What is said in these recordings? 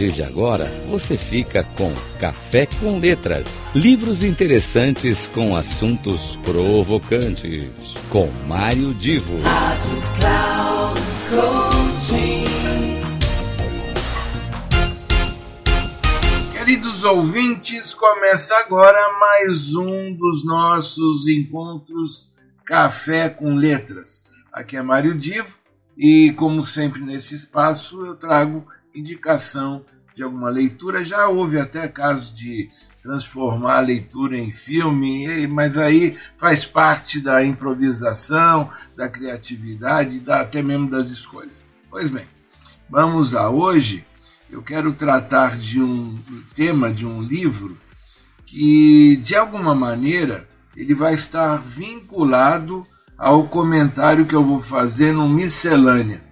partir de agora, você fica com Café com Letras, livros interessantes com assuntos provocantes, com Mário Divo. Rádio Cloud Queridos ouvintes, começa agora mais um dos nossos encontros Café com Letras. Aqui é Mário Divo e, como sempre nesse espaço, eu trago indicação de alguma leitura. Já houve até casos de transformar a leitura em filme, mas aí faz parte da improvisação, da criatividade, da, até mesmo das escolhas. Pois bem, vamos lá. Hoje eu quero tratar de um tema de um livro que, de alguma maneira, ele vai estar vinculado ao comentário que eu vou fazer no Miscelânea.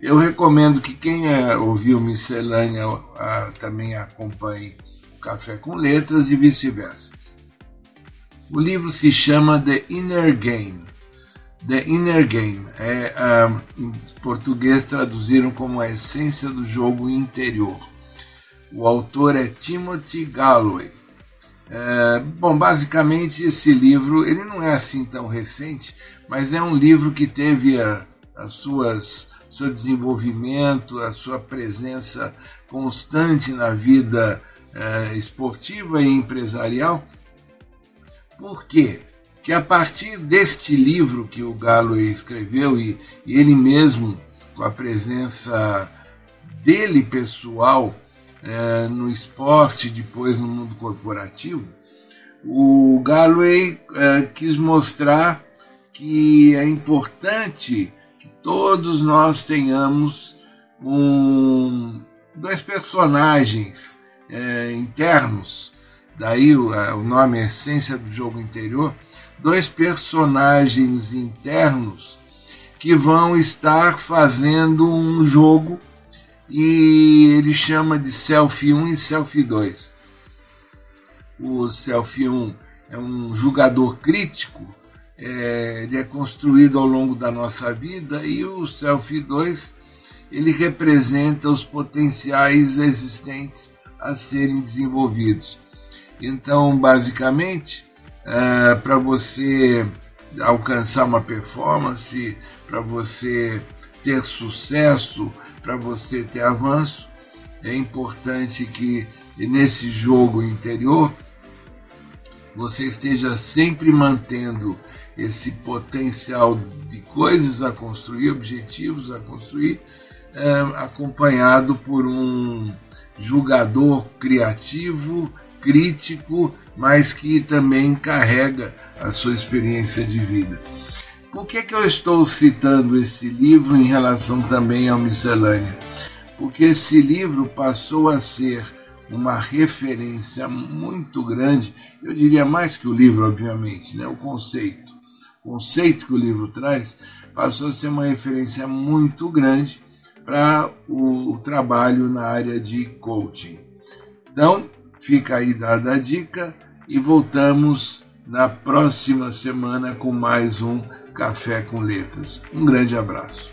Eu recomendo que quem é, ouviu Miscelânea a, também acompanhe Café com Letras e vice-versa. O livro se chama The Inner Game. The Inner Game. É, em português traduziram como a essência do jogo interior. O autor é Timothy Galloway. É, bom, basicamente esse livro ele não é assim tão recente, mas é um livro que teve a, as suas seu desenvolvimento, a sua presença constante na vida é, esportiva e empresarial. Por quê? Que a partir deste livro que o Galloway escreveu e, e ele mesmo com a presença dele pessoal é, no esporte, depois no mundo corporativo, o Galloway é, quis mostrar que é importante todos nós tenhamos um, dois personagens é, internos, daí o, o nome é Essência do Jogo Interior, dois personagens internos que vão estar fazendo um jogo e ele chama de Selfie 1 e Selfie 2. O Selfie 1 é um jogador crítico, é, ele é construído ao longo da nossa vida e o Selfie 2 ele representa os potenciais existentes a serem desenvolvidos. Então, basicamente, é, para você alcançar uma performance, para você ter sucesso, para você ter avanço, é importante que nesse jogo interior você esteja sempre mantendo esse potencial de coisas a construir, objetivos a construir, é, acompanhado por um julgador criativo, crítico, mas que também carrega a sua experiência de vida. Por que, que eu estou citando esse livro em relação também ao Miscelânea? Porque esse livro passou a ser uma referência muito grande, eu diria mais que o livro, obviamente, né? o conceito. Conceito que o livro traz passou a ser uma referência muito grande para o trabalho na área de coaching. Então, fica aí dada a dica e voltamos na próxima semana com mais um Café com Letras. Um grande abraço.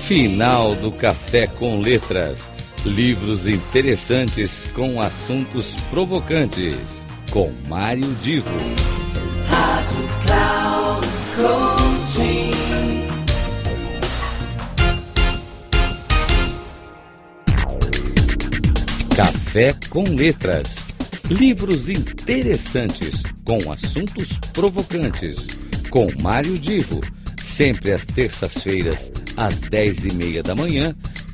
Final do Café com Letras. Livros interessantes com assuntos provocantes. Com Mário Divo. Rádio Cloud Coaching. Café com Letras Livros interessantes com assuntos provocantes. Com Mário Divo. Sempre às terças-feiras, às dez e meia da manhã,